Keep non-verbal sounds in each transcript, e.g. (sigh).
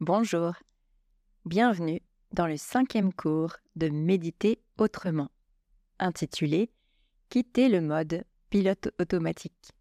Bonjour, bienvenue dans le cinquième cours de Méditer autrement, intitulé Quitter le mode pilote automatique.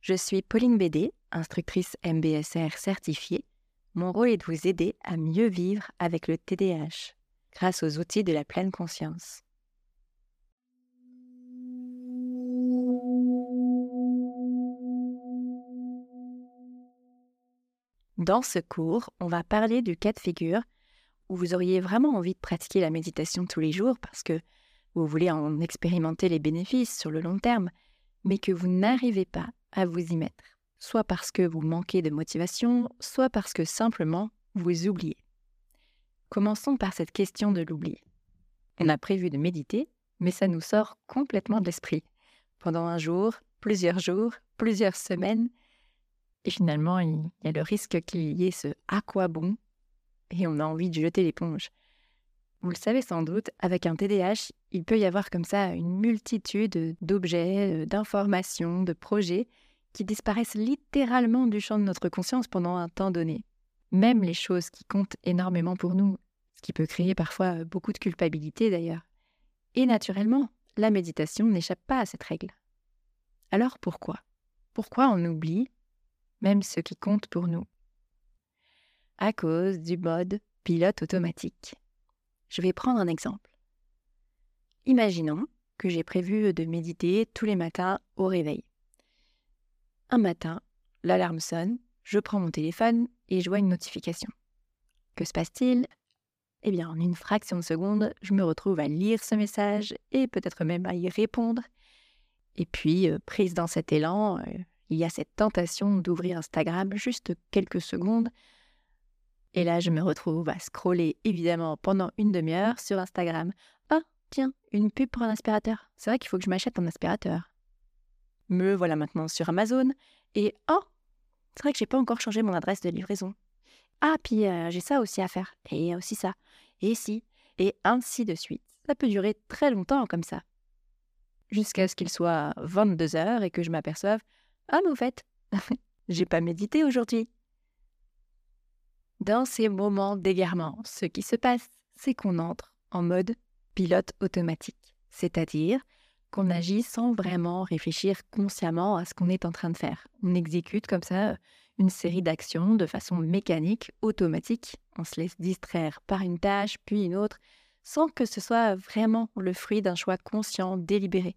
Je suis Pauline Bédé, instructrice MBSR certifiée. Mon rôle est de vous aider à mieux vivre avec le TDAH grâce aux outils de la pleine conscience. Dans ce cours, on va parler du cas de figure où vous auriez vraiment envie de pratiquer la méditation tous les jours parce que vous voulez en expérimenter les bénéfices sur le long terme, mais que vous n'arrivez pas à vous y mettre, soit parce que vous manquez de motivation, soit parce que simplement vous oubliez. Commençons par cette question de l'oubli. On a prévu de méditer, mais ça nous sort complètement de l'esprit. Pendant un jour, plusieurs jours, plusieurs semaines, et finalement, il y a le risque qu'il y ait ce à quoi bon et on a envie de jeter l'éponge. Vous le savez sans doute, avec un TDAH, il peut y avoir comme ça une multitude d'objets, euh, d'informations, de projets qui disparaissent littéralement du champ de notre conscience pendant un temps donné. Même les choses qui comptent énormément pour nous, ce qui peut créer parfois beaucoup de culpabilité d'ailleurs. Et naturellement, la méditation n'échappe pas à cette règle. Alors pourquoi? Pourquoi on oublie? Même ce qui compte pour nous À cause du mode pilote automatique. Je vais prendre un exemple. Imaginons que j'ai prévu de méditer tous les matins au réveil. Un matin, l'alarme sonne, je prends mon téléphone et je vois une notification. Que se passe-t-il? Eh bien, en une fraction de seconde, je me retrouve à lire ce message et peut-être même à y répondre. Et puis, euh, prise dans cet élan, euh, il y a cette tentation d'ouvrir Instagram juste quelques secondes. Et là, je me retrouve à scroller évidemment pendant une demi-heure sur Instagram. Ah, tiens, une pub pour un aspirateur. C'est vrai qu'il faut que je m'achète un aspirateur. Me voilà maintenant sur Amazon. Et oh, c'est vrai que j'ai pas encore changé mon adresse de livraison. Ah, puis euh, j'ai ça aussi à faire. Et aussi ça. Et si. Et ainsi de suite. Ça peut durer très longtemps comme ça. Jusqu'à ce qu'il soit 22 heures et que je m'aperçoive ah, mais au fait, (laughs) j'ai pas médité aujourd'hui. Dans ces moments d'égarement, ce qui se passe, c'est qu'on entre en mode pilote automatique, c'est-à-dire qu'on agit sans vraiment réfléchir consciemment à ce qu'on est en train de faire. On exécute comme ça une série d'actions de façon mécanique, automatique. On se laisse distraire par une tâche, puis une autre, sans que ce soit vraiment le fruit d'un choix conscient, délibéré.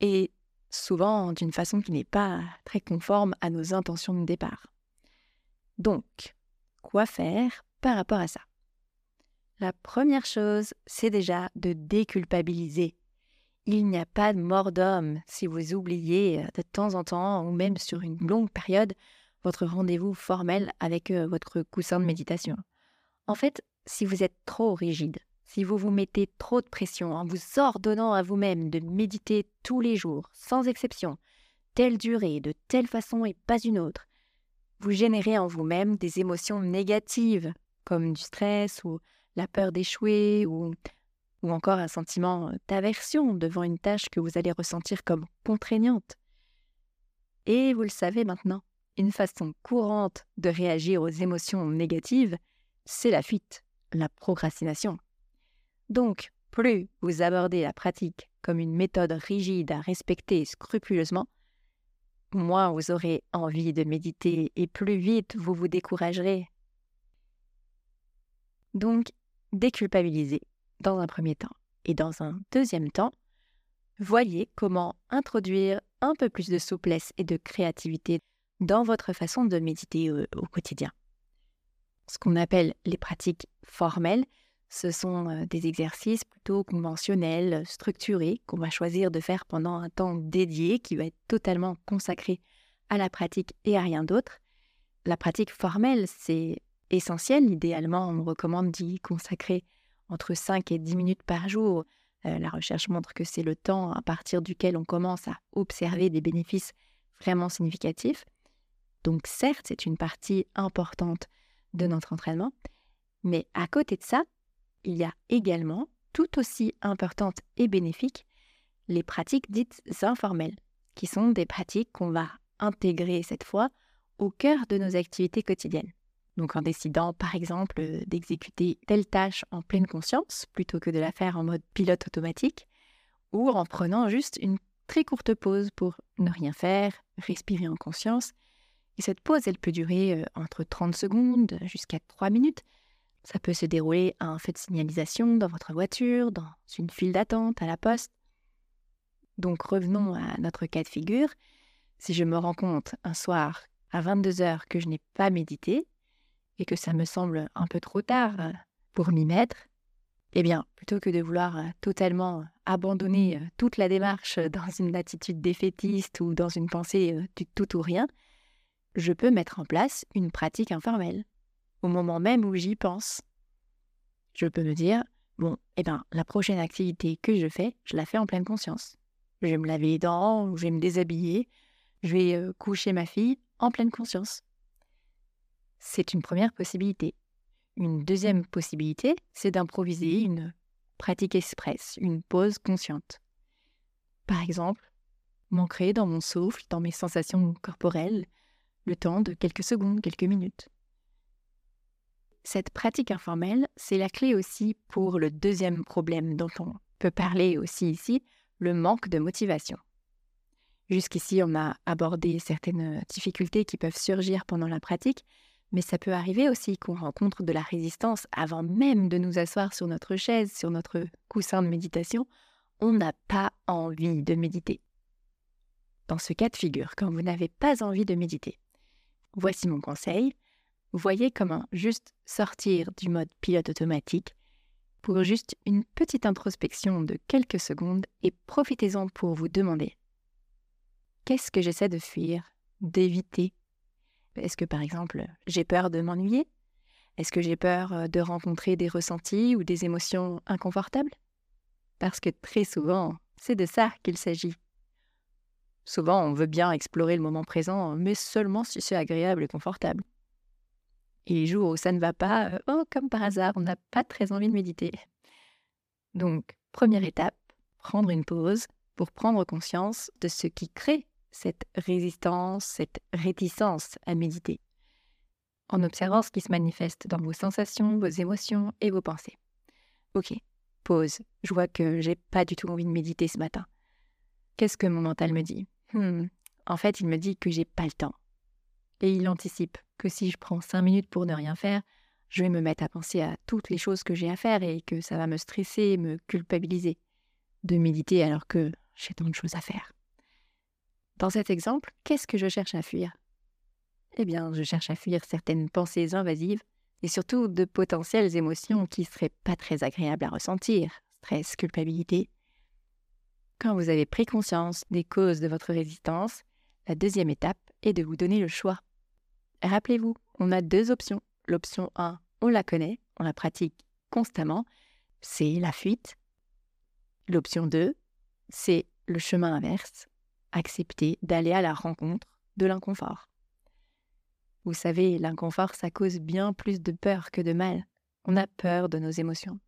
Et souvent d'une façon qui n'est pas très conforme à nos intentions de départ. Donc, quoi faire par rapport à ça? La première chose, c'est déjà de déculpabiliser. Il n'y a pas de mort d'homme si vous oubliez euh, de temps en temps ou même sur une longue période votre rendez-vous formel avec euh, votre coussin de méditation. En fait, si vous êtes trop rigide, si vous vous mettez trop de pression en vous ordonnant à vous-même de méditer tous les jours, sans exception, telle durée, de telle façon et pas une autre, vous générez en vous-même des émotions négatives, comme du stress ou la peur d'échouer ou, ou encore un sentiment d'aversion devant une tâche que vous allez ressentir comme contraignante. Et vous le savez maintenant, une façon courante de réagir aux émotions négatives, c'est la fuite, la procrastination. Donc, plus vous abordez la pratique comme une méthode rigide à respecter scrupuleusement, moins vous aurez envie de méditer et plus vite vous vous découragerez. Donc, déculpabilisez dans un premier temps. Et dans un deuxième temps, voyez comment introduire un peu plus de souplesse et de créativité dans votre façon de méditer au, au quotidien. Ce qu'on appelle les pratiques formelles, ce sont des exercices plutôt conventionnels, structurés, qu'on va choisir de faire pendant un temps dédié qui va être totalement consacré à la pratique et à rien d'autre. La pratique formelle, c'est essentiel. Idéalement, on recommande d'y consacrer entre 5 et 10 minutes par jour. la recherche montre que c'est le temps à partir duquel on commence à observer des bénéfices vraiment significatifs. Donc certes, c'est une partie importante de notre entraînement, mais à côté de ça, il y a également, tout aussi importantes et bénéfiques, les pratiques dites informelles, qui sont des pratiques qu'on va intégrer cette fois au cœur de nos activités quotidiennes. Donc en décidant par exemple d'exécuter telle tâche en pleine conscience plutôt que de la faire en mode pilote automatique, ou en prenant juste une très courte pause pour ne rien faire, respirer en conscience. Et cette pause, elle peut durer entre 30 secondes jusqu'à 3 minutes. Ça peut se dérouler à un feu de signalisation dans votre voiture, dans une file d'attente à la poste. Donc revenons à notre cas de figure. Si je me rends compte un soir à 22 heures que je n'ai pas médité et que ça me semble un peu trop tard pour m'y mettre, eh bien, plutôt que de vouloir totalement abandonner toute la démarche dans une attitude défaitiste ou dans une pensée du tout ou rien, je peux mettre en place une pratique informelle au moment même où j'y pense. Je peux me dire, bon, eh bien, la prochaine activité que je fais, je la fais en pleine conscience. Je vais me laver les dents, je vais me déshabiller, je vais coucher ma fille en pleine conscience. C'est une première possibilité. Une deuxième possibilité, c'est d'improviser une pratique express, une pause consciente. Par exemple, m'ancrer dans mon souffle, dans mes sensations corporelles, le temps de quelques secondes, quelques minutes. Cette pratique informelle, c'est la clé aussi pour le deuxième problème dont on peut parler aussi ici, le manque de motivation. Jusqu'ici, on a abordé certaines difficultés qui peuvent surgir pendant la pratique, mais ça peut arriver aussi qu'on rencontre de la résistance avant même de nous asseoir sur notre chaise, sur notre coussin de méditation. On n'a pas envie de méditer. Dans ce cas de figure, quand vous n'avez pas envie de méditer, voici mon conseil. Voyez comment juste sortir du mode pilote automatique pour juste une petite introspection de quelques secondes et profitez-en pour vous demander qu'est-ce que j'essaie de fuir, d'éviter? Est-ce que par exemple j'ai peur de m'ennuyer? Est-ce que j'ai peur euh, de rencontrer des ressentis ou des émotions inconfortables? Parce que très souvent, c'est de ça qu'il s'agit. Souvent, on veut bien explorer le moment présent, mais seulement si c'est agréable et confortable. Et les jours où ça ne va pas, euh, oh, comme par hasard, on n'a pas très envie de méditer. Donc, première étape, prendre une pause pour prendre conscience de ce qui crée cette résistance, cette réticence à méditer, en observant ce qui se manifeste dans vos sensations, vos émotions et vos pensées. Ok, pause. Je vois que j'ai pas du tout envie de méditer ce matin. Qu'est-ce que mon mental me dit? Hmm, En fait, il me dit que j'ai pas le temps. Et il anticipe que si je prends cinq minutes pour ne rien faire, je vais me mettre à penser à toutes les choses que j'ai à faire et que ça va me stresser, me culpabiliser de méditer alors que j'ai tant de choses à faire. Dans cet exemple, qu'est-ce que je cherche à fuir? Eh bien, je cherche à fuir certaines pensées invasives et surtout de potentielles émotions qui seraient pas très agréables à ressentir, stress, culpabilité. Quand vous avez pris conscience des causes de votre résistance, la deuxième étape est de vous donner le choix. Rappelez-vous, on a deux options. L'option 1, on la connaît, on la pratique constamment, c'est la fuite. L'option 2, c'est le chemin inverse, accepter d'aller à la rencontre de l'inconfort. Vous savez, l'inconfort, ça cause bien plus de peur que de mal. On a peur de nos émotions.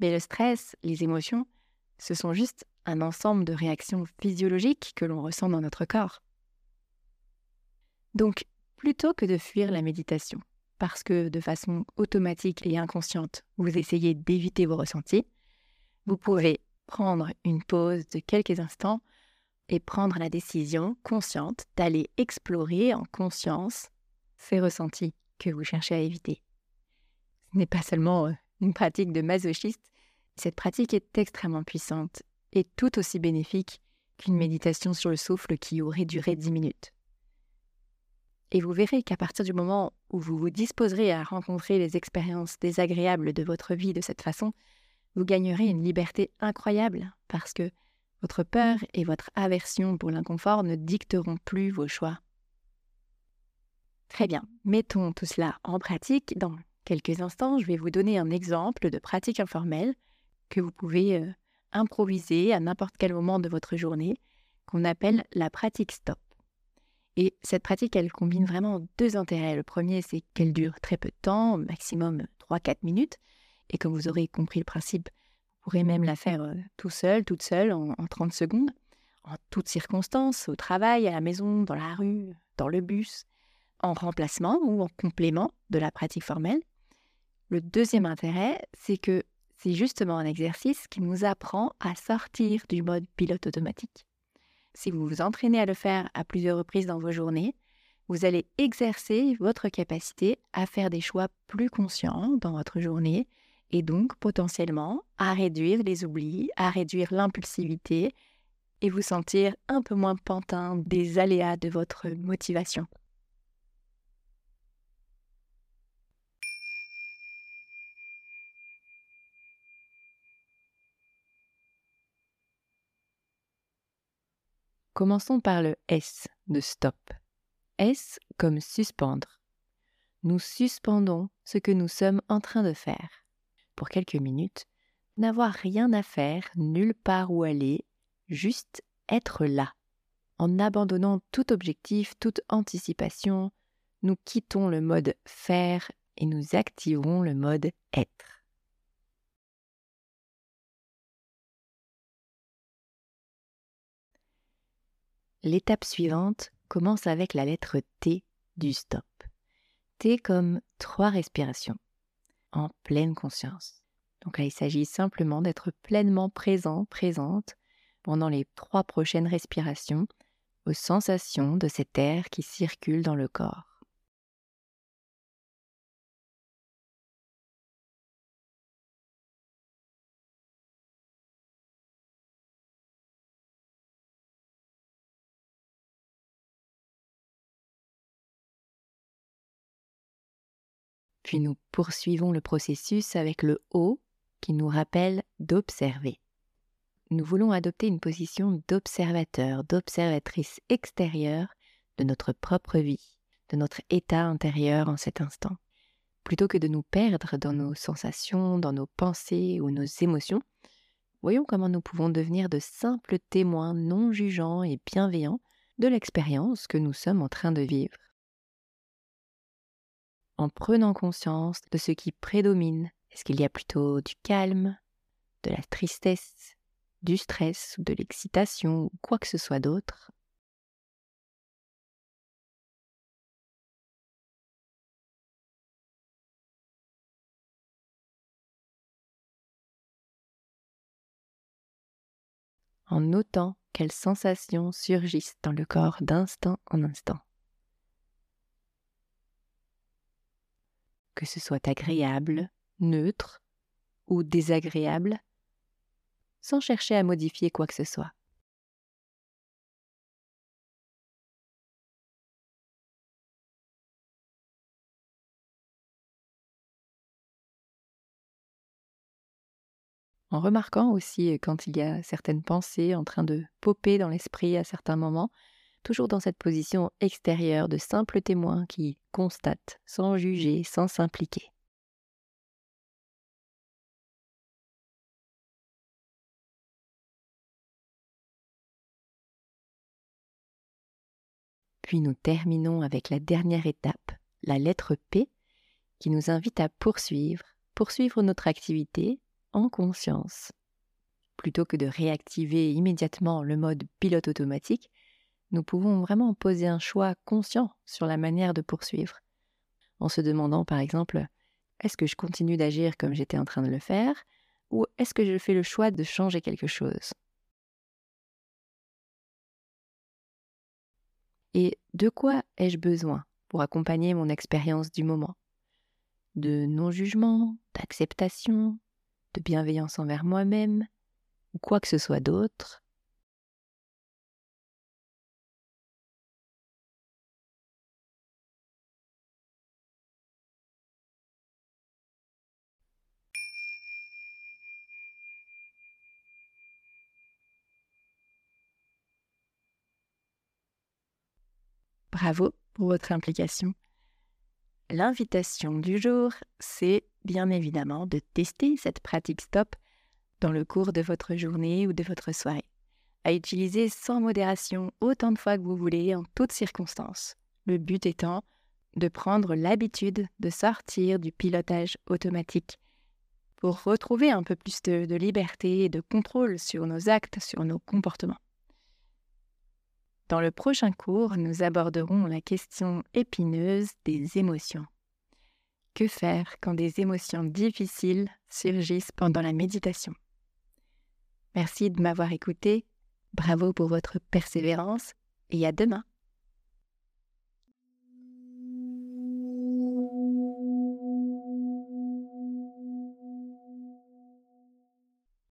Mais le stress, les émotions, ce sont juste un ensemble de réactions physiologiques que l'on ressent dans notre corps. Donc, plutôt que de fuir la méditation, parce que de façon automatique et inconsciente, vous essayez d'éviter vos ressentis, vous pouvez prendre une pause de quelques instants et prendre la décision consciente d'aller explorer en conscience ces ressentis que vous cherchez à éviter. Ce n'est pas seulement euh, une pratique de masochiste, cette pratique est extrêmement puissante et tout aussi bénéfique qu'une méditation sur le souffle qui aurait duré dix minutes. Et vous verrez qu'à partir du moment où vous vous disposerez à rencontrer les expériences désagréables de votre vie de cette façon, vous gagnerez une liberté incroyable parce que votre peur et votre aversion pour l'inconfort ne dicteront plus vos choix. Très bien, mettons tout cela en pratique. Dans quelques instants, je vais vous donner un exemple de pratique informelle que vous pouvez euh, improviser à n'importe quel moment de votre journée, qu'on appelle la pratique stop. Et cette pratique, elle combine vraiment deux intérêts. Le premier, c'est qu'elle dure très peu de temps, maximum 3-4 minutes. Et comme vous aurez compris le principe, vous pourrez même la faire euh, tout seul, toute seule, en, 30 secondes, en toutes circonstances, au travail, à la maison, dans la rue, dans le bus, en remplacement ou en complément de la pratique formelle. Le deuxième intérêt, c'est que c'est justement un exercice qui nous apprend à sortir du mode pilote automatique. Si vous vous entraînez à le faire à plusieurs reprises dans vos journées, vous allez exercer votre capacité à faire des choix plus conscients dans votre journée et donc potentiellement à réduire les oublis, à réduire l'impulsivité et vous sentir un peu moins pantin des aléas de votre motivation. Commençons par le S de stop. S comme suspendre. Nous suspendons ce que nous sommes en train de faire. Pour quelques minutes, n'avoir rien à faire, nulle part où aller, juste être là. En abandonnant tout objectif, toute anticipation, nous quittons le mode faire et nous activons le mode être. L'étape suivante commence avec la lettre T du stop. T comme trois respirations, en pleine conscience. Donc là, il s'agit simplement d'être pleinement présent, présente pendant les trois prochaines respirations aux sensations de cet air qui circule dans le corps. Puis nous poursuivons le processus avec le O qui nous rappelle d'observer. Nous voulons adopter une position d'observateur, d'observatrice extérieure de notre propre vie, de notre état intérieur en cet instant. Plutôt que de nous perdre dans nos sensations, dans nos pensées ou nos émotions, voyons comment nous pouvons devenir de simples témoins non jugeants et bienveillants de l'expérience que nous sommes en train de vivre en prenant conscience de ce qui prédomine. Est-ce qu'il y a plutôt du calme, de la tristesse, du stress ou de l'excitation ou quoi que ce soit d'autre? En notant quelles sensations surgissent dans le corps d'instant en instant. Que ce soit agréable, neutre ou désagréable, sans chercher à modifier quoi que ce soit. en remarquant aussi quand il y a certaines pensées en train de popper dans l'esprit à certains moments, toujours dans cette position extérieure de simple témoin qui constate, sans juger, sans s'impliquer. Puis nous terminons avec la dernière étape, la lettre P, qui nous invite à poursuivre, poursuivre notre activité en conscience. Plutôt que de réactiver immédiatement le mode pilote automatique, nous pouvons vraiment poser un choix conscient sur la manière de poursuivre, en se demandant par exemple est-ce que je continue d'agir comme j'étais en train de le faire, ou est-ce que je fais le choix de changer quelque chose? Et de quoi ai-je besoin pour accompagner mon expérience du moment? De non-jugement, d'acceptation, de bienveillance envers moi-même, ou quoi que ce soit d'autre? Bravo pour votre implication. L'invitation du jour, c'est bien évidemment de tester cette pratique stop dans le cours de votre journée ou de votre soirée, à utiliser sans modération autant de fois que vous voulez en toutes circonstances. Le but étant de prendre l'habitude de sortir du pilotage automatique pour retrouver un peu plus de, liberté et de contrôle sur nos actes, sur nos comportements. Dans le prochain cours, nous aborderons la question épineuse des émotions. Que faire quand des émotions difficiles surgissent pendant la méditation? Merci de m'avoir écouté, bravo pour votre persévérance et à demain